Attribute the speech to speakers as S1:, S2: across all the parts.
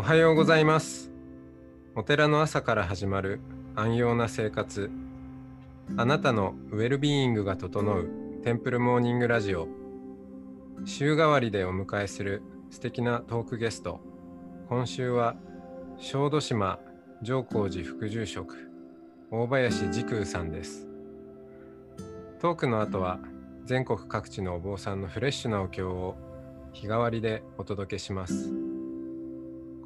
S1: おはようございます。お寺の朝から始まる安養な生活。あなたのウェルビーイングが整うテンプルモーニングラジオ。週替わりでお迎えする素敵なトークゲスト。今週は小豆島上皇寺副住職大林時空さんです。トークの後は全国各地のお坊さんのフレッシュなお経を日替わりでお届けします。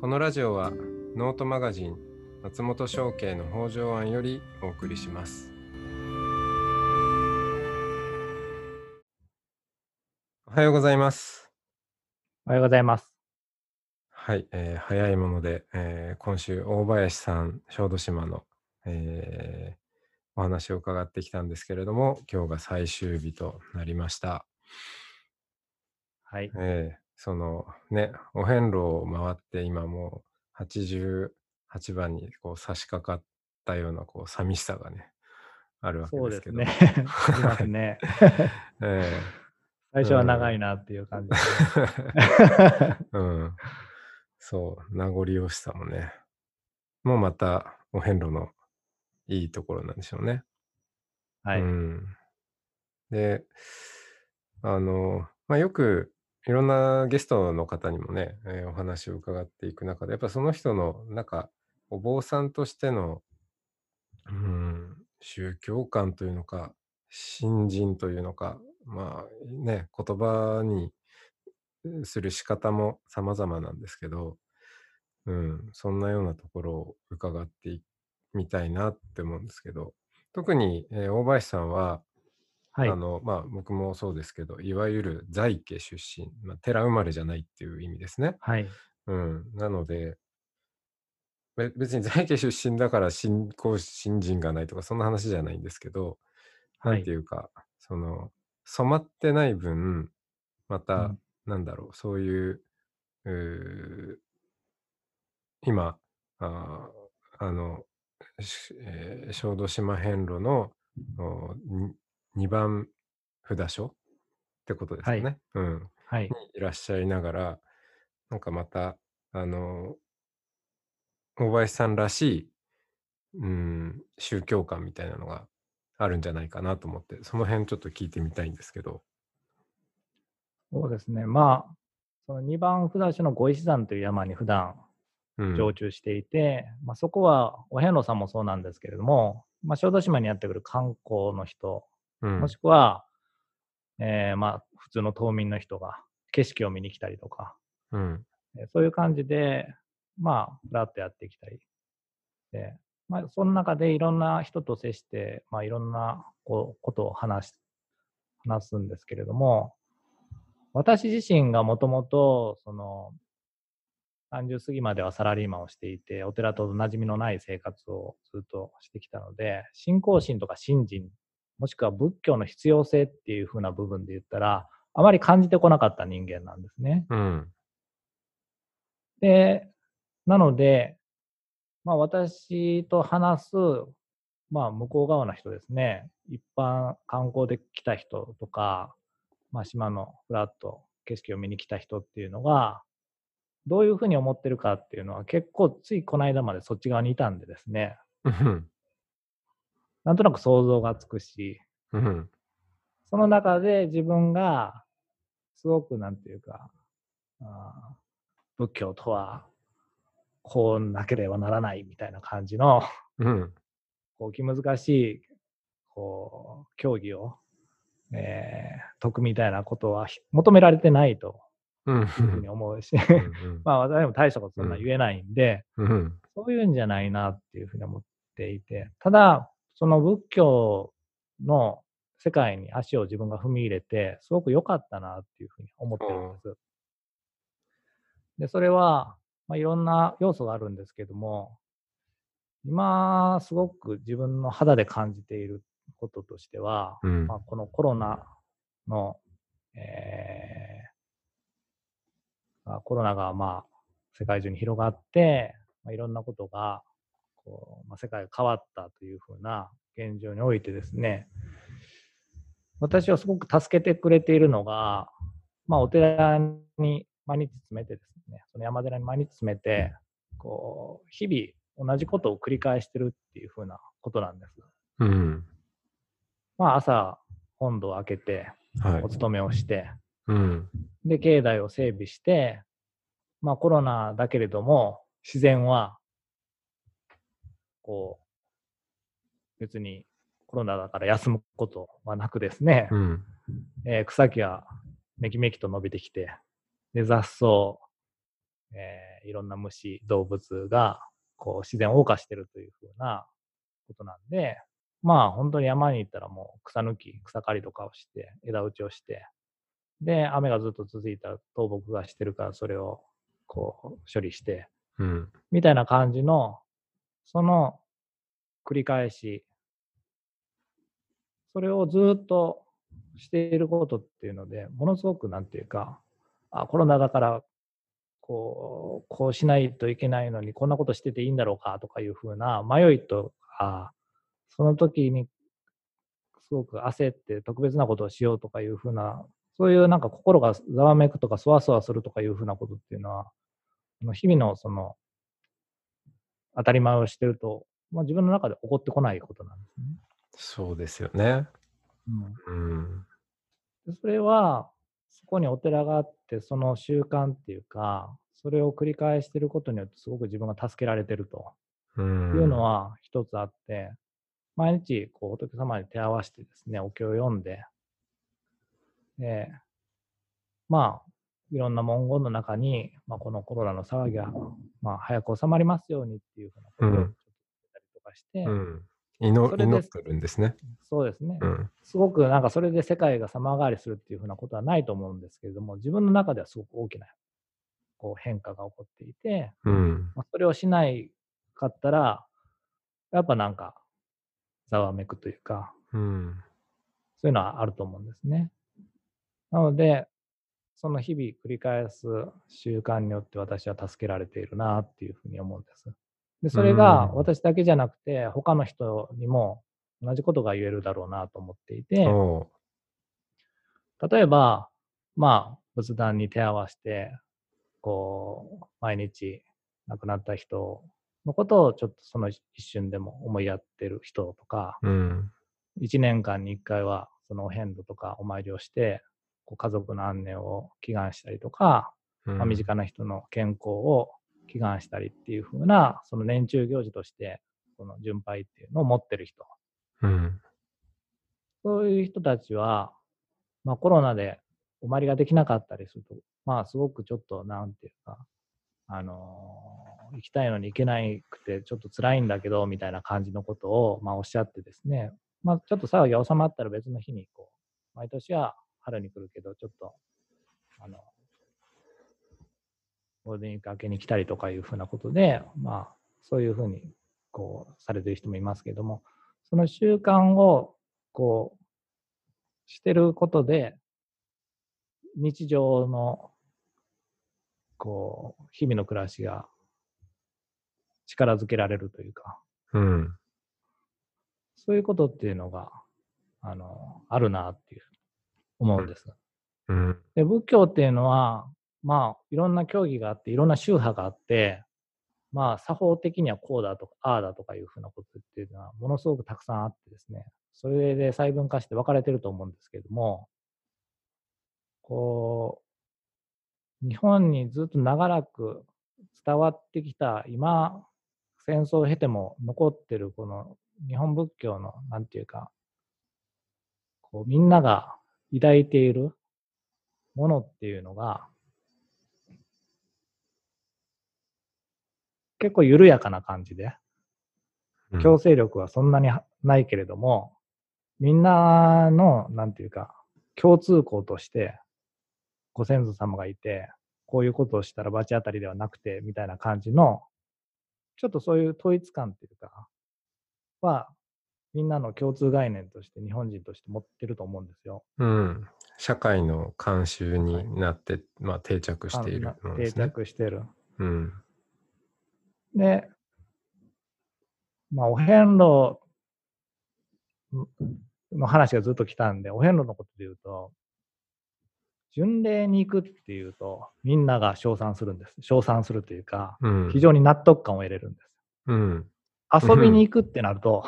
S1: このラジオはノートマガジン松本商家の北条案よりお送りしますおはようございます
S2: おはようございます。
S1: はい、えー早いもので、えー今週大林さん小豆島の、えーお話を伺ってきたんですけれども今日が最終日となりました。
S2: はい。
S1: えーそのねお遍路を回って今もう88番にこう差し掛かったようなこう寂しさがねあるわけ
S2: そう
S1: でけど。
S2: ですすね。ありますね。
S1: え
S2: 最初は長いなっていう感じで。
S1: ー うん、そう名残惜しさもねもうまたお遍路のいいところなんでしょうね。
S2: はい。
S1: うん、で、あの、まあ、よくいろんなゲストの方にもね、えーお話を伺っていく中で、やっぱその人の、なんか、お坊さんとしての、うん、宗教観というのか、信心というのか、まあね、言葉にする仕方も様々なんですけど、うん、そんなようなところを伺ってみたいなって思うんですけど、特に、えー大林さんは、
S2: はい
S1: あ。の、まあ、僕もそうですけど、いわゆる在家出身、まあ、寺生まれじゃないっていう意味ですね。
S2: はい。
S1: うん。なので、べ別に在家出身だから信仰信心がないとか、そんな話じゃないんですけど、なん
S2: はい
S1: ていうか、その、染まってない分、また、
S2: うん
S1: なんだろう、そういう、うー今、あーあの、しえー小豆島遍路の2番札所ってことですよね。
S2: はい
S1: うん。
S2: はい。
S1: にいらっしゃいながら、なんかまた、あの、大林さんらしい、うん、宗教観みたいなのがあるんじゃないかなと思って、その辺ちょっと聞いてみたいんですけど。
S2: そうですね。まあ、その2番札所の五石山という山に普段
S1: うん。
S2: 常駐していて、まあ、そこはお遍路さんもそうなんですけれども、まあ、小豆島にやってくる観光の人、
S1: うん
S2: もしくは、えーまあ、普通の島民の人が景色を見に来たりとか、
S1: うん。
S2: えーそういう感じで、まあ、ふらっとやってきたり。で、まあ、その中でいろんな人と接して、まあ、いろんなこうことを話し、話すんですけれども、私自身がもともと、その、30過ぎまではサラリーマンをしていて、お寺と馴染みのない生活をずっとしてきたので、信仰心とか信心、もしくは仏教の必要性っていう風な部分で言ったら、あまり感じてこなかった人間なんですね。
S1: うん。
S2: で、なので、まあ私と話す、まあ向こう側の人ですね、一般観光で来た人とか、まあ島のフラット景色を見に来た人っていうのが、どういうふうに思ってるかっていうのは結構ついこの間までそっち側にいたんでですね、
S1: うん。
S2: なんとなく想像がつくし、
S1: うん。
S2: その中で自分がすごくなんていうか、あー仏教とはこうなければならないみたいな感じの、
S1: うん。
S2: こう気難しい、こう、競技を、えー解くみたいなことはひ求められてないと
S1: うん。
S2: いうふうに思うし、
S1: うん。
S2: まあ私も大したことそんな言えないんで、
S1: うん。
S2: そういうんじゃないなっていうふうに思っていて、ただ、その仏教の世界に足を自分が踏み入れて、すごく良かったなっていうふうに思ってるんです。で、それは、まあ、いろんな要素があるんですけども、今、すごく自分の肌で感じていることとしては、
S1: うん
S2: まあ、このコロナの、えーまあコロナがまあ世界中に広がって、まあ、いろんなことがこう、まあ、世界が変わったというふうな現状においてですね、私をすごく助けてくれているのが、まあ、お寺に毎日詰めてですね、その山寺に毎日詰めて、こう、日々同じことを繰り返してるっていうふうなことなんです。
S1: うん。
S2: まあ、朝、本堂を開けて、
S1: はい
S2: お。勤めをして、
S1: うん。
S2: で、境内を整備して、まあコロナだけれども、自然は、こう、別にコロナだから休むことはなくですね、
S1: うん。
S2: えー草木はめきめきと伸びてきて、で、雑草、えーいろんな虫、動物が、こう、自然を謳歌してるというふうなことなんで、まあ、本当に山に行ったらもう草抜き、草刈りとかをして、枝打ちをして、で、雨がずっと続いたら倒木がしてるから、それを、こう、処理して、
S1: うん。
S2: みたいな感じの、その繰り返し、それをずっとしていることっていうので、ものすごくなんていうか、あ、コロナだから、こう、こうしないといけないのに、こんなことしてていいんだろうかとかいうふうな迷いとか、その時にすごく焦って特別なことをしようとかいうふうな、そういうなんか心がざわめくとかそわそわするとかいうふうなことっていうのは、日々のその当たり前をしてると、まあ、自分の中で起こってこないことなんですね。
S1: そうですよね。
S2: うん
S1: うん。
S2: でそれは、そこにお寺があって、その習慣っていうか、それを繰り返していることによって、すごく自分が助けられてると
S1: うん。
S2: いうのは一つあって、毎日こう仏様に手合わせてですね、お経を読んで、で、まあ、いろんな文言の中に、まあ、このコロナの騒ぎが、まあ、早く収まりますようにっていうふうなことを言ったりとかして、
S1: うん。祈祈ってるんですね。
S2: そうですね。
S1: うん。
S2: すごくなんかそれで世界が様変わりするっていうふうなことはないと思うんですけれども、自分の中ではすごく大きなこう変化が起こっていて、
S1: うん。
S2: まあ、それをしないかったら、やっぱなんかざわめくというか、
S1: うん。
S2: そういうのはあると思うんですね。なので、その日々繰り返す習慣によって私は助けられているなっていうふうに思うんです。で、それが
S1: うん
S2: 私だけじゃなくて、他の人にも同じことが言えるだろうなと思っていて、
S1: お
S2: 例えば、まあ、仏壇に手合わせて、こう、毎日亡くなった人のことをちょっとその一瞬でも思いやってる人とか、
S1: う。うん。
S2: 一年間に一回はそのお遍路とかお参りをして、こう家族の安寧を祈願したりとか、
S1: うん
S2: まあ、身近な人の健康を祈願したりっていう風な、その年中行事として、その巡拝っていうのを持ってる人。
S1: うん。
S2: そういう人たちは、まあコロナでお参りができなかったりすると、まあすごくちょっと、なんていうか、あのー行きたいのに行けなくて、ちょっと辛いんだけど、みたいな感じのことを、まあおっしゃってですね、まあちょっと騒ぎが収まったら別の日に、こう、毎年は春に来るけど、ちょっと、あの、ゴールデンウィーク明けに来たりとかいうふうなことで、まあそういうふうに、こう、されてる人もいますけども、その習慣を、こう、してることで、日常の、こう、日々の暮らしが力づけられるというか、
S1: うん。
S2: そういうことっていうのが、あの、あるなっていう、思うんです。
S1: うん。
S2: で、仏教っていうのは、まあ、いろんな教義があって、いろんな宗派があって、まあ、作法的にはこうだとか、ああだとかいうふうなことっていうのは、ものすごくたくさんあってですね、それで細分化して分かれてると思うんですけれども、こう、日本にずっと長らく伝わってきた、今、戦争を経ても残ってるこの日本仏教の、なんていうか、こうみんなが抱いている。ものっていうのが、結構緩やかな感じで、
S1: うん。
S2: 強制力はそんなにないけれども、みんなの、なんていうか、共通項として、ご先祖様がいて、こういうことをしたら罰当たりではなくて、みたいな感じの、ちょっとそういう統一感っていうか、は、みんなの共通概念として日本人として持ってると思うんですよ。
S1: うん。社会の慣習になって、まあ定着しているもので
S2: 定。着してる。
S1: うん。
S2: で、まあ、お遍路の話がずっと来たんで、お遍路のことで言うと、巡礼に行くっていうと、みんなが称賛するんです。称賛するというか、
S1: うん。
S2: 非常に納得感を得れるんです。
S1: うん。
S2: 遊びに行くってなると、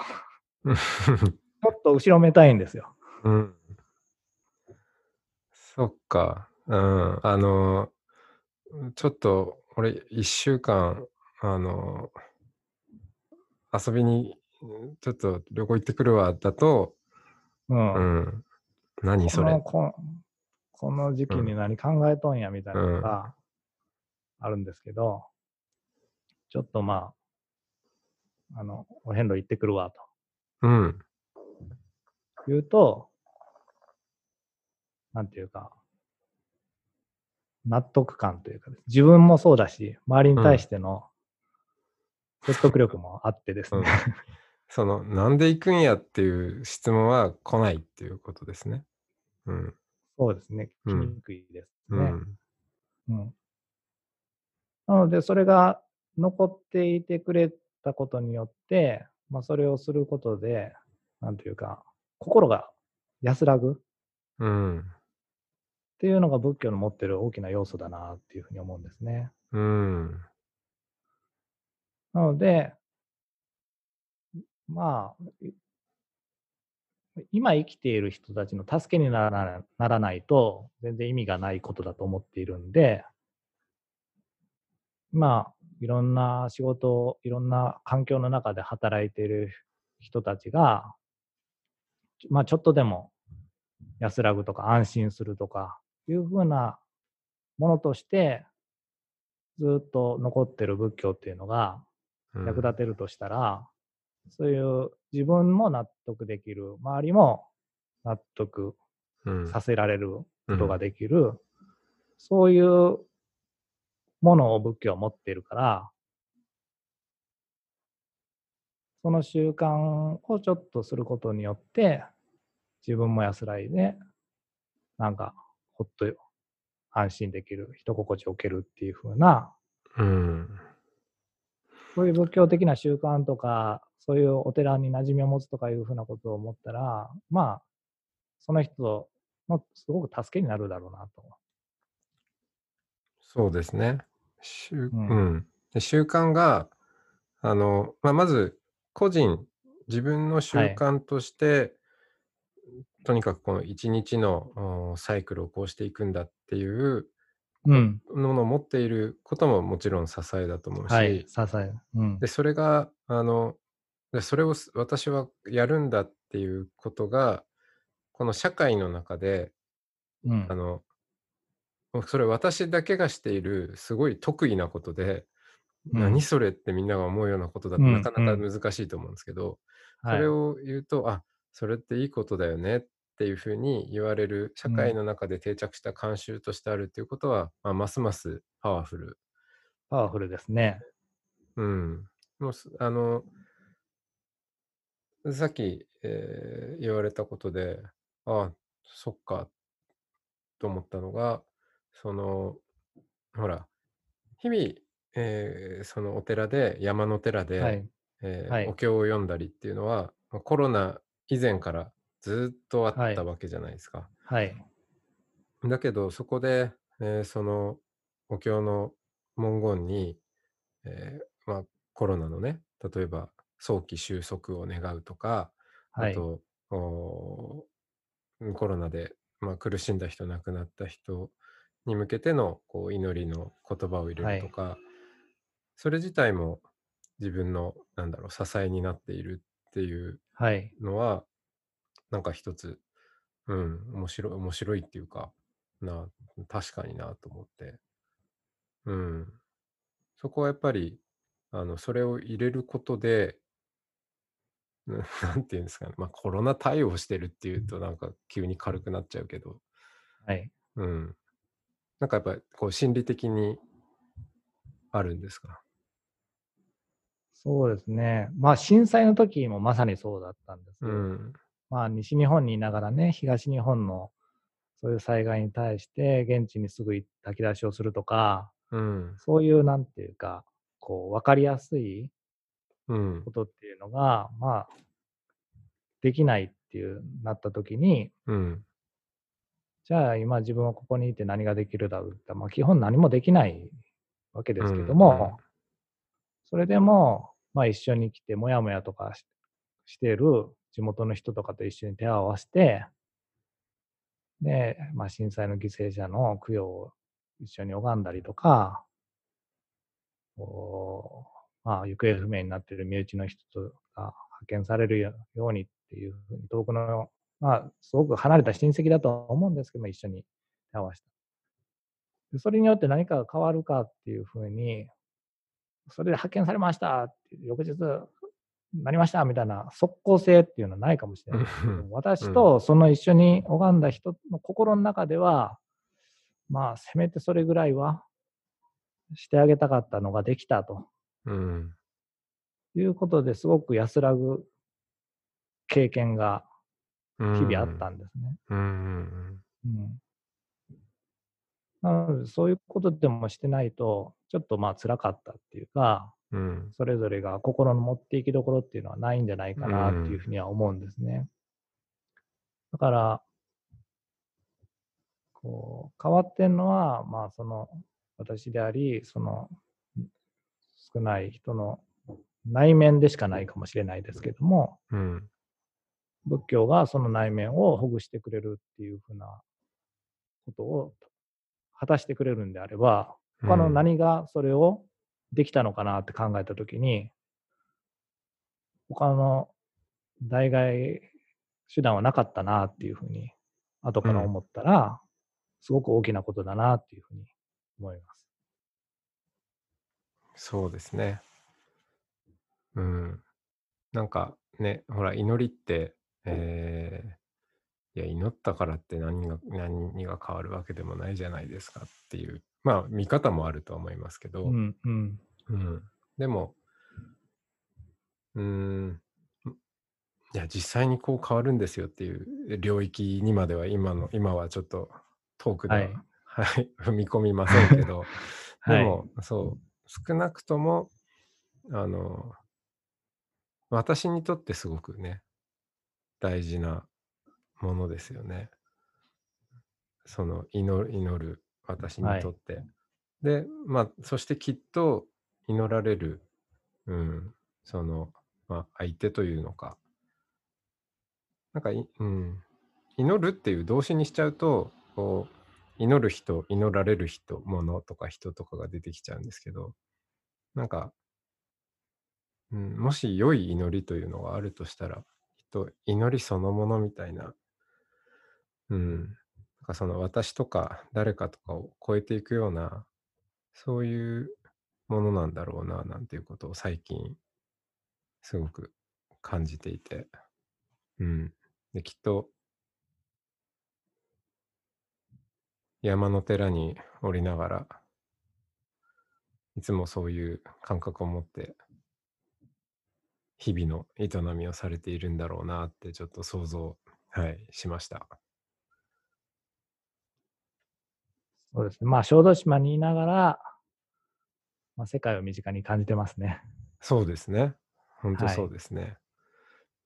S2: ちょっと後ろめたいんですよ。
S1: うん。そっか。うん。あの、ちょっと、俺、一週間、あの、遊びに、ちょっと旅行行ってくるわ、だと、
S2: うん。
S1: うん。何それ？
S2: この。ここの時期に何考えとんやみたいなのがあるんですけど、ちょっとまあ、あの、お遍路行ってくるわ
S1: うん。
S2: と言うと、なんていうか、納得感というか、自分もそうだし、周りに対しての説得力もあってですね、
S1: うんその、なんで行くんやっていう質問は来ないっていうことですね。うん。
S2: そうですね、
S1: うん
S2: 来にくいですね。
S1: うん。
S2: うんなので、それが残っていてくれたことによって、まあ、それをすることで、なんというか、心が安らぐっ
S1: うん。
S2: ていうのが仏教の持ってる大きな要素だなっていうふうに思うんですね。
S1: うん。
S2: なので、まあ、い今生きている人たちの助けにならないと、全然意味がないことだと思っているんで、まあ、いろんな仕事、いろんな環境の中で働いている人たちが、まあ、ちょっとでも安らぐとか安心するとかいうふうなものとして、ずっと残ってる仏教っていうのが
S1: うん。
S2: 役立てるとしたら、そういう自分も納得できる、周りも納得
S1: うん。
S2: させられることができる、そういうものを仏教は持っているから、その習慣をちょっとすることによって、自分も安らいで、なんか、ほっと安心できる、人心地を受けるっていう風な、
S1: うん。
S2: そういう仏教的な習慣とか、そういうお寺に馴染みを持つとかいうふうなことを思ったら、まあ、その人のすごく助けになるだろうなと。
S1: そうですね。習
S2: う
S1: うんんで習慣が、あの、まあ、まず、個人、自分の習慣として、とにかくこの一日のおサイクルをこうしていくんだっていう
S2: うん。
S1: ものを持っていることももちろん支えだと思うし、
S2: はい。支え。うん
S1: で、。それが、あの、でそれをす私はやるんだっていうことが、この社会の中で、
S2: うん
S1: あ。の、それ私だけがしているすごい得意なことで、
S2: うん
S1: 何それってみんなが思うようなことだと
S2: うん
S1: なかなか
S2: うん
S1: 難しいと思うんですけど、
S2: はい
S1: それを言うと、あ、それっていいことだよねっていうふうに言われる社会の中で定着した慣習としてあるっていうことは、まあ、ますますパワフル。
S2: パワフルですね。
S1: うん。もうすあの、さっき、えー言われたことで、あそっか、と思ったのが、その、ほら、日々、えーそのお寺で、山の寺で、
S2: はい。
S1: えー
S2: はい
S1: お経を読んだりっていうのは、まあコロナ以前からずっとあっ
S2: はい
S1: たわけじゃないですか。
S2: はい。
S1: だけど、そこで、えーそのお経の文言に、えーまあ、コロナのね、例えば早期収束を願うとか、
S2: はい。
S1: あと、おーコロナで、まあ、苦しんだ人、亡くなった人に向けてのこう祈りの言葉を入れるとか、それ自体も自分の、なんだろう、支えになっているっていう
S2: はい。
S1: のは、なんか一つ、うん、面白い、面白いっていうか、な、確かになと思って。うん。そこはやっぱり、あの、それを入れることで、うん なんていうんですかね、まあコロナ対応してるっていうとなんか急に軽くなっちゃうけど、
S2: はい。
S1: うん。なんかやっぱりこう心理的にあるんですか？
S2: そうですね。まあ、震災の時もまさにそうだったんです。
S1: うん。
S2: まあ、西日本にいながらね、東日本のそういう災害に対して、現地にすぐ炊き出しをするとか、
S1: うん。
S2: そういうなんていうか、こう、わかりやすい
S1: うん
S2: こ。とっていうのが、まあ、できないっていうなった時に、
S1: うん。
S2: じゃあ今自分はここにいて何ができるだろうって、まあ、基本何もできないわけですけども、それでも、まあ、一緒に来てもやもやとかししている地元の人とかと一緒に手を合わせてで、まあ、震災の犠牲者の供養を一緒に拝んだりとかこう、まあ、行方不明になっている身内の人が派遣されるようにっていうふうに遠くの、まあ、すごく離れた親戚だとは思うんですけども一緒に手を合わせたでそれによって何かが変わるかっていうふうにそれで発見されました翌日なりましたみたいな即効性っていうのはないかもしれない。ですけど
S1: うん。
S2: 私とその一緒に拝んだ人の心の中ではまあせめてそれぐらいはしてあげたかったのができたと。
S1: うん。
S2: いうことですごく安らぐ経験が
S1: うん
S2: 日々あったんですね。
S1: うん
S2: なのでそういうことでもしてないとちょっとまあ辛かったっていうか
S1: うん。うん。
S2: それぞれが心の持っていきどころっていうのはないんじゃないかなっていうふうには思うんですね。だから、こう、変わってんのは、まあその、私であり、その、少ない人の内面でしかないかもしれないですけども、
S1: うん。
S2: 仏教がその内面をほぐしてくれるっていうふうなことを果たしてくれるんであれば、他の何がそれをできたのかなって考えたときに、他の代替手段はなかったなっていうふうに、後から思ったら、すごく大きなことだなっていうふうに思います。
S1: そうですね。うん。なんかね、ほら、祈りって、え。ーいや、祈ったからって何が、何が変わるわけでもないじゃないですかっていう、まあ、見方もあるとは思いますけど、
S2: うんうん。
S1: うん。でも、うーん、いや、実際にこう変わるんですよっていう領域にまでは今の、今はちょっと遠くでは、
S2: はい。
S1: はい、踏み込みませんけど、
S2: はい。
S1: でも、そう、少なくとも、あの、私にとってすごくね、大事なものですよね。その祈る、祈る私にとって。で、まあ、そしてきっと祈られる、うん、その、まあ、相手というのか。なんかい、うん、祈るっていう動詞にしちゃうと、こう、祈る人、祈られる人、ものとか人とかが出てきちゃうんですけど、なんか、うん、もし良い祈りというのがあるとしたら、と祈りそのものみたいな、うん、なんかその私とか誰かとかを超えていくような、そういうものなんだろうな、なんていうことを最近、すごく感じていて、うん。で、きっと、山の寺に降りながら、いつもそういう感覚を持って、日々の営みをされているんだろうなってちょっと想像、はい、しました。
S2: そうですね。まあ、小豆島にいながら、まあ、世界を身近に感じてますね。
S1: そうですね。本当
S2: はい
S1: そうですね。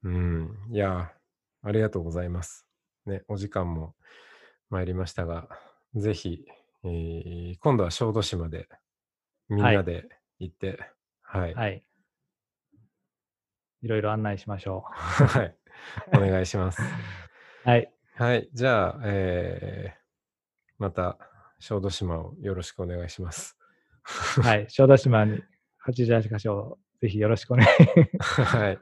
S1: うん。いや、ありがとうございます。ね、お時間も参りましたが、ぜひ、えー今度は小豆島でみん
S2: はい
S1: なで行って、はい。
S2: はい。いろいろ案内しましょ
S1: はい。お願いします。
S2: う。はい。
S1: はい。じゃあ、えーまた小豆島をよろしくお願いします。
S2: はい。小豆島に88箇所、ぜひよろしくお願い
S1: はい。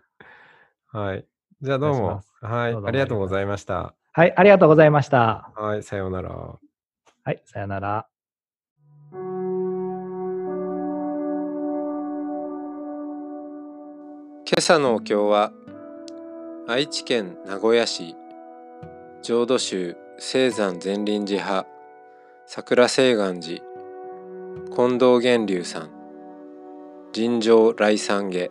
S1: はい。じゃあどうも。はい。ありがとうございました。
S2: はい。ありがとうございました。
S1: はい。さようなら。
S2: はい。さよなら。
S1: 今朝のお経は愛知県名古屋市浄土宗青山善林寺派桜青岩寺近藤源流さん尋常来山下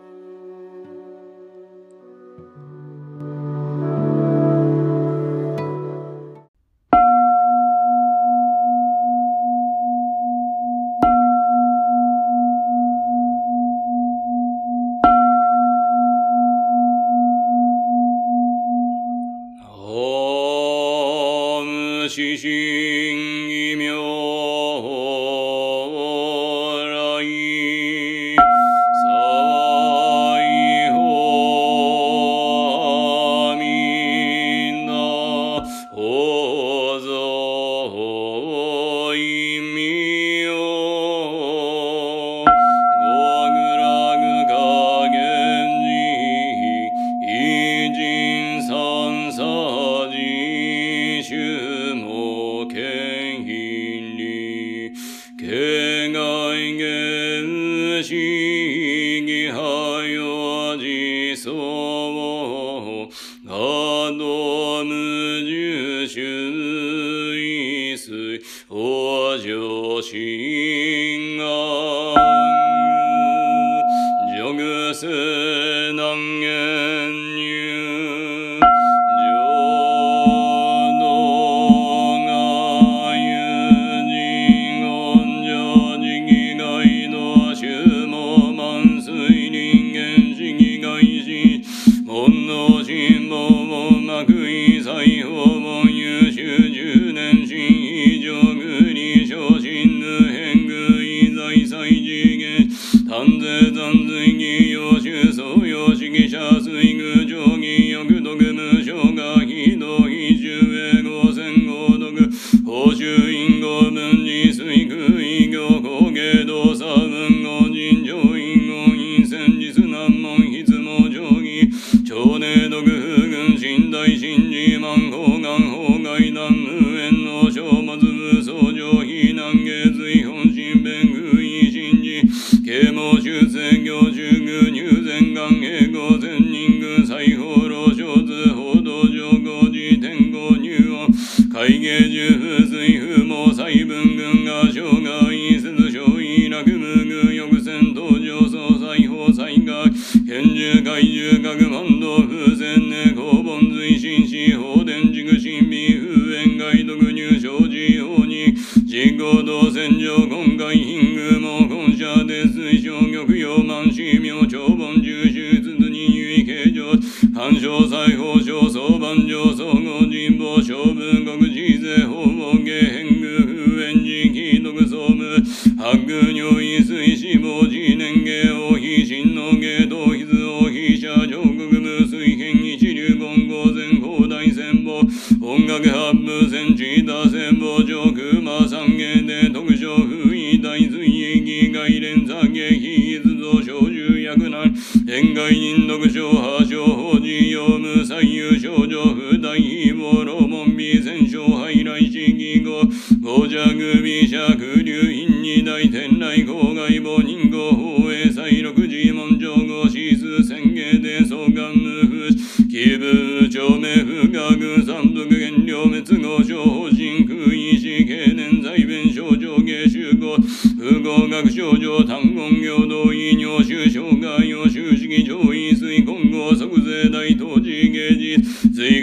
S3: 一个小子一个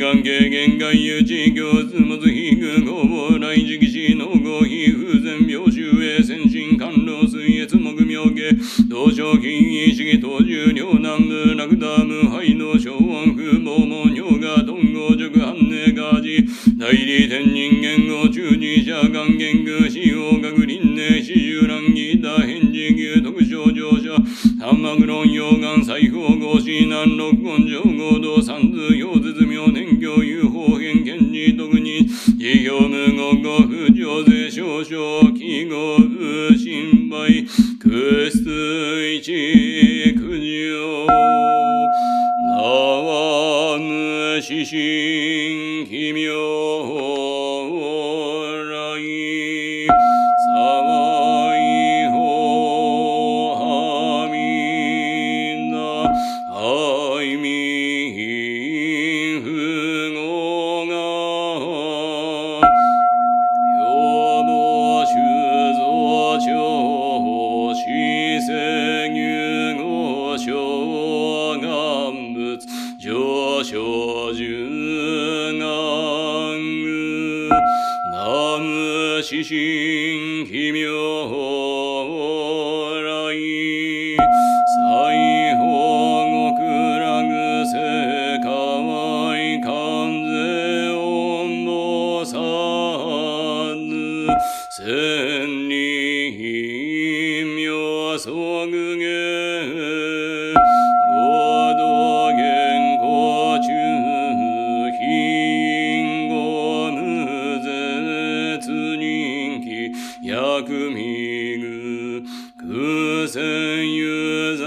S3: 願軽減外遊地行つまず非空合法来時期しの合非風前病周へ先進官老水越木明家同症金意識当中両南部ラクダ無敗の小音風毛も尿が頓合熟反寧ガージ代理天薬味具、空戦有罪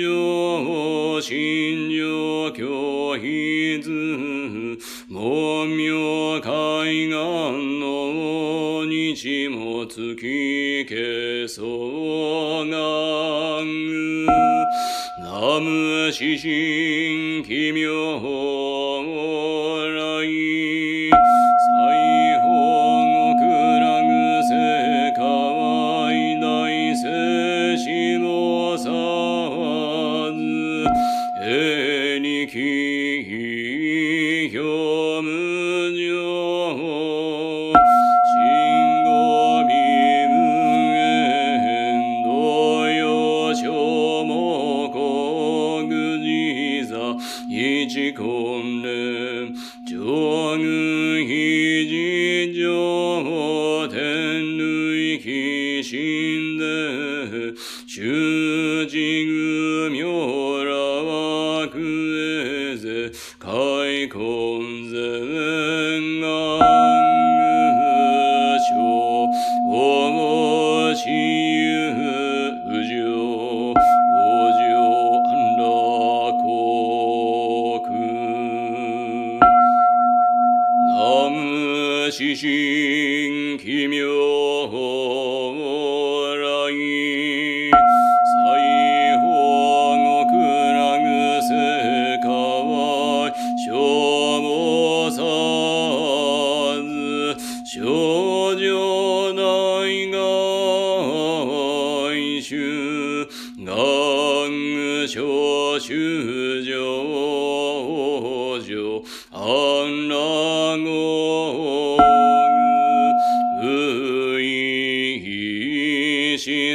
S3: 状、信条教筆、門明海岸の日も月消そうがん、南無獅子法天類鬼神で、囚人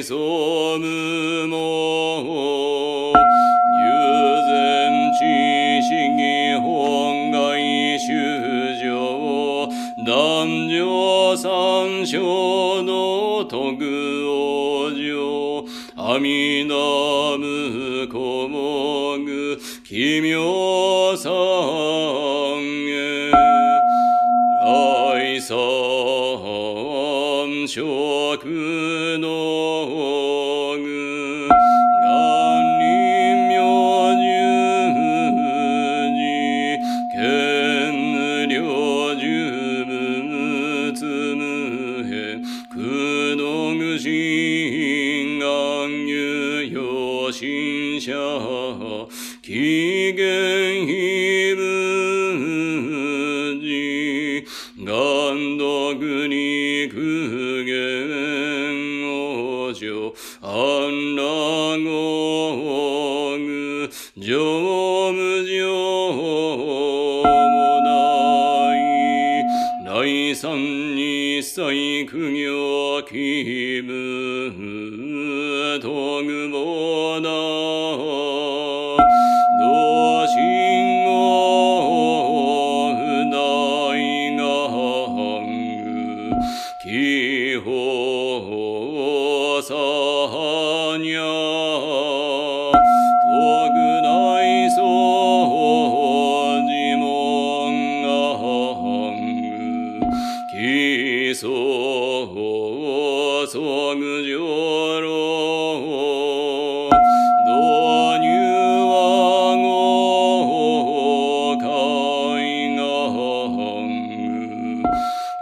S3: 潜む。切苦行期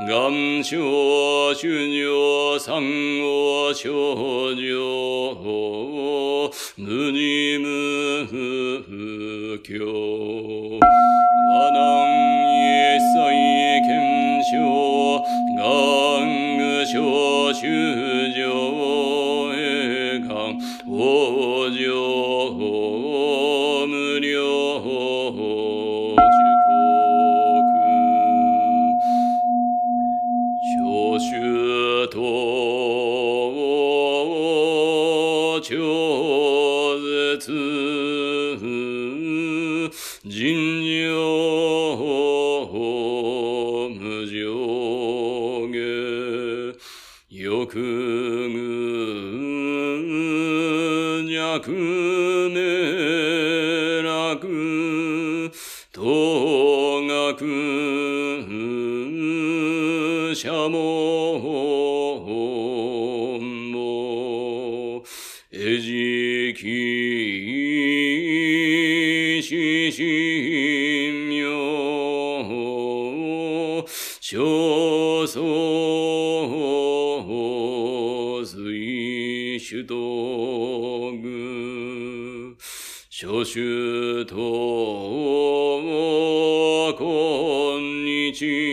S3: 願書修行三を少女無に無不況。諸衆ともこんにちは。